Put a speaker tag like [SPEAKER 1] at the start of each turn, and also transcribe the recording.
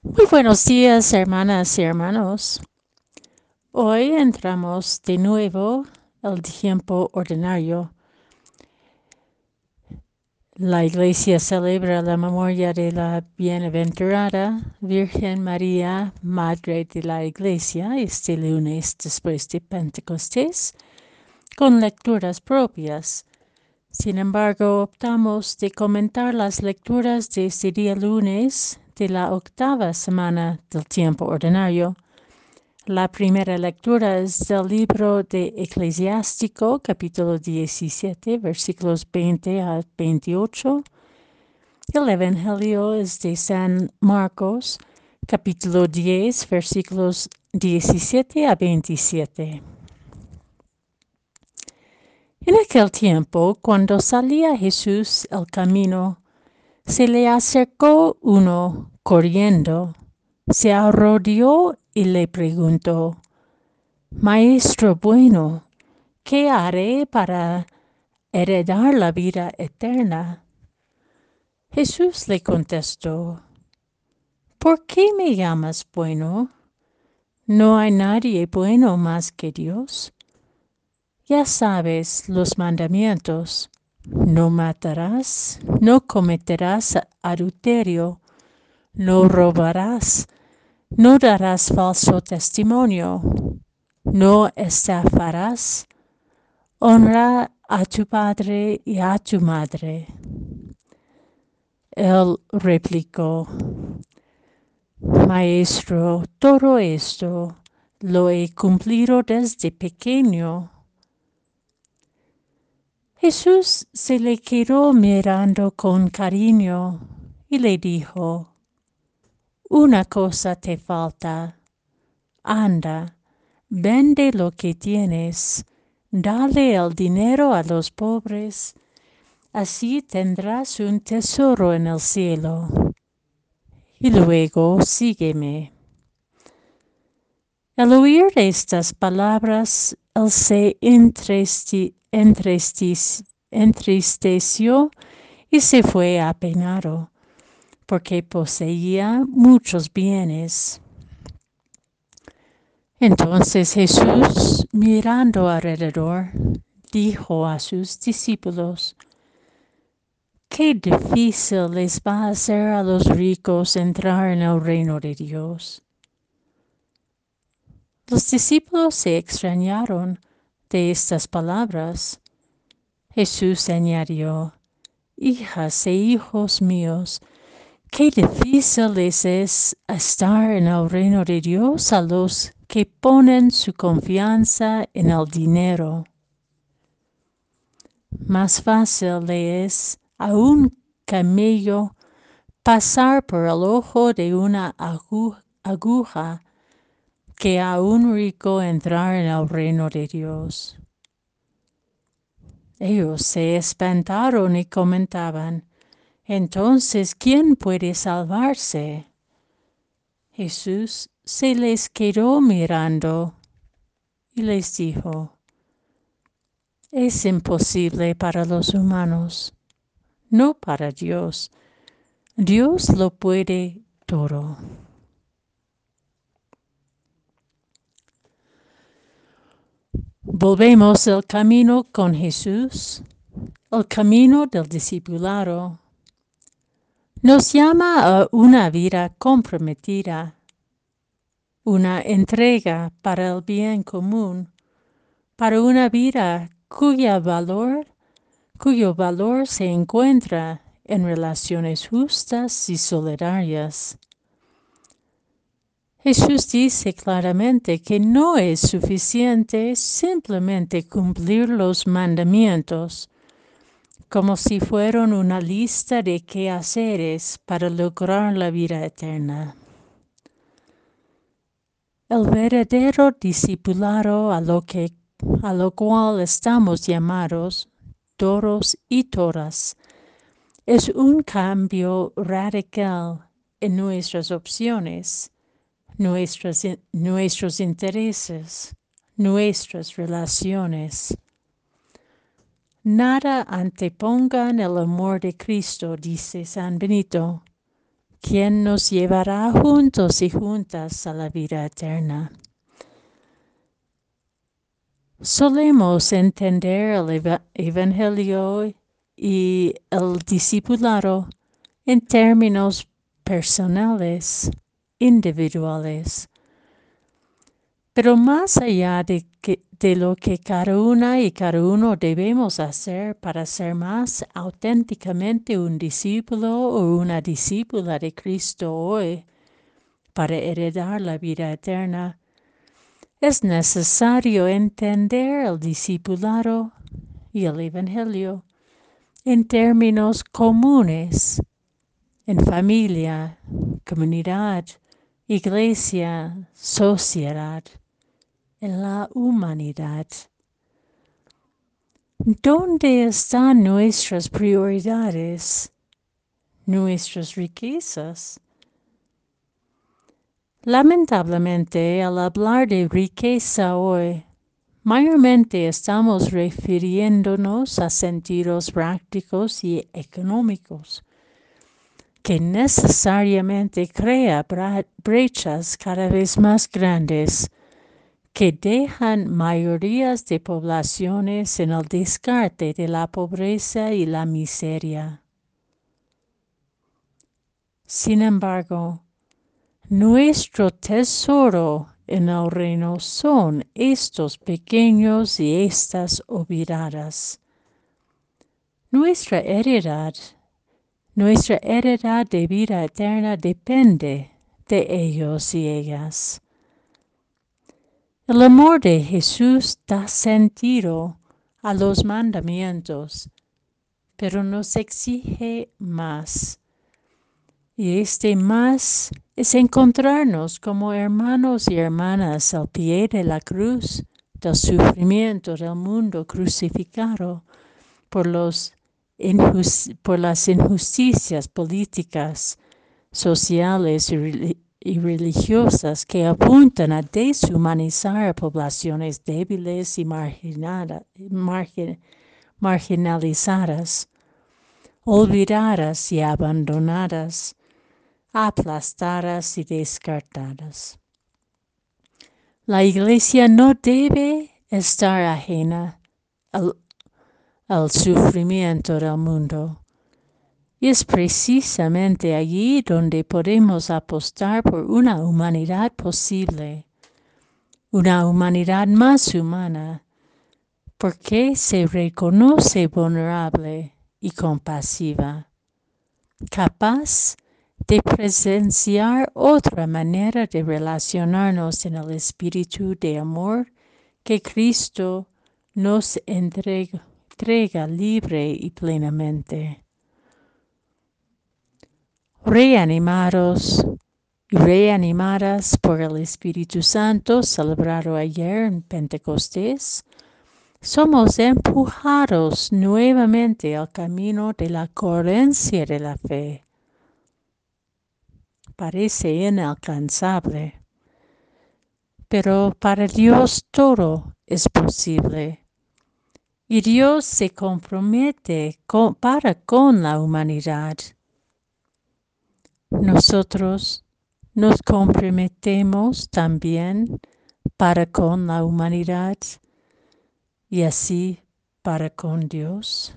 [SPEAKER 1] Muy buenos días, hermanas y hermanos. Hoy entramos de nuevo al tiempo ordinario. La iglesia celebra la memoria de la bienaventurada Virgen María, Madre de la Iglesia, este lunes después de Pentecostés, con lecturas propias. Sin embargo, optamos de comentar las lecturas de este día lunes de la octava semana del tiempo ordinario. La primera lectura es del libro de Eclesiástico, capítulo 17, versículos 20 a 28. El Evangelio es de San Marcos, capítulo 10, versículos 17 a 27. En aquel tiempo, cuando salía Jesús al camino, se le acercó uno corriendo, se arrodilló y le preguntó, Maestro bueno, ¿qué haré para heredar la vida eterna? Jesús le contestó, ¿por qué me llamas bueno? No hay nadie bueno más que Dios. Ya sabes los mandamientos no matarás, no cometerás adulterio, no robarás, no darás falso testimonio, no estafarás, honra a tu padre y a tu madre. Él replicó, Maestro, todo esto lo he cumplido desde pequeño. Jesús se le quedó mirando con cariño y le dijo, Una cosa te falta. Anda, vende lo que tienes, dale el dinero a los pobres, así tendrás un tesoro en el cielo. Y luego sígueme. Al oír estas palabras, él se entristeció y se fue apenado, porque poseía muchos bienes. Entonces Jesús, mirando alrededor, dijo a sus discípulos, Qué difícil les va a ser a los ricos entrar en el reino de Dios. Los discípulos se extrañaron de estas palabras, Jesús añadió, Hijas e hijos míos, qué difícil les es estar en el reino de Dios a los que ponen su confianza en el dinero. Más fácil le es a un camello pasar por el ojo de una aguja que a un rico entrar en el reino de Dios. Ellos se espantaron y comentaban, entonces, ¿quién puede salvarse? Jesús se les quedó mirando y les dijo, es imposible para los humanos, no para Dios. Dios lo puede todo. Volvemos el camino con Jesús, el camino del discipulado. Nos llama a una vida comprometida, una entrega para el bien común, para una vida valor, cuyo valor se encuentra en relaciones justas y solidarias. Jesús dice claramente que no es suficiente simplemente cumplir los mandamientos, como si fueran una lista de quehaceres para lograr la vida eterna. El verdadero discipulado a lo, que, a lo cual estamos llamados, todos y todas, es un cambio radical en nuestras opciones nuestros, intereses, nuestras relaciones. Nada antepongan el amor de Cristo, dice San Benito, quien nos llevará juntos y juntas a la vida eterna. Solemos entender el Evangelio y el discipulado en términos personales, individuales. Pero más allá de, de, lo que cada una y cada uno debemos hacer para ser más auténticamente un discípulo o una discípula de Cristo hoy, para heredar la vida eterna, es necesario entender el discipulado y el Evangelio en términos comunes, en familia, comunidad, iglesia, sociedad, en la humanidad. ¿Dónde están nuestras prioridades, nuestras riquezas? Lamentablemente, al hablar de riqueza hoy, mayormente estamos refiriéndonos a sentidos prácticos y económicos, que necesariamente crea brechas cada vez más grandes que dejan mayorías de poblaciones en el descarte de la pobreza y la miseria. Sin embargo, nuestro tesoro en el reino son estos pequeños y estas olvidadas. Nuestra heredad, nuestra heredad de vida eterna depende de ellos y ellas. El amor de Jesús da sentido a los mandamientos, pero nos exige más. Y este más es encontrarnos como hermanos y hermanas al pie de la cruz del sufrimiento del mundo crucificado por, los por las injusticias políticas, sociales y, religiosas que apuntan a deshumanizar a poblaciones débiles y marginalizadas, olvidadas y abandonadas aplastadas y descartadas. La iglesia no debe estar ajena sufrimiento del mundo. Y es precisamente allí donde podemos apostar por una humanidad posible, una humanidad más humana, porque se reconoce vulnerable y compasiva, capaz de presenciar otra manera de relacionarnos en el espíritu de amor que Cristo nos entrega, libre y plenamente. Reanimados y reanimadas por el Espíritu Santo celebrado ayer en Pentecostés, somos empujados nuevamente al camino de la coherencia de la fe parece inalcanzable, pero para Dios todo es posible. Y Dios se compromete para con la humanidad. Nosotros nos comprometemos también para con la humanidad y así para con Dios.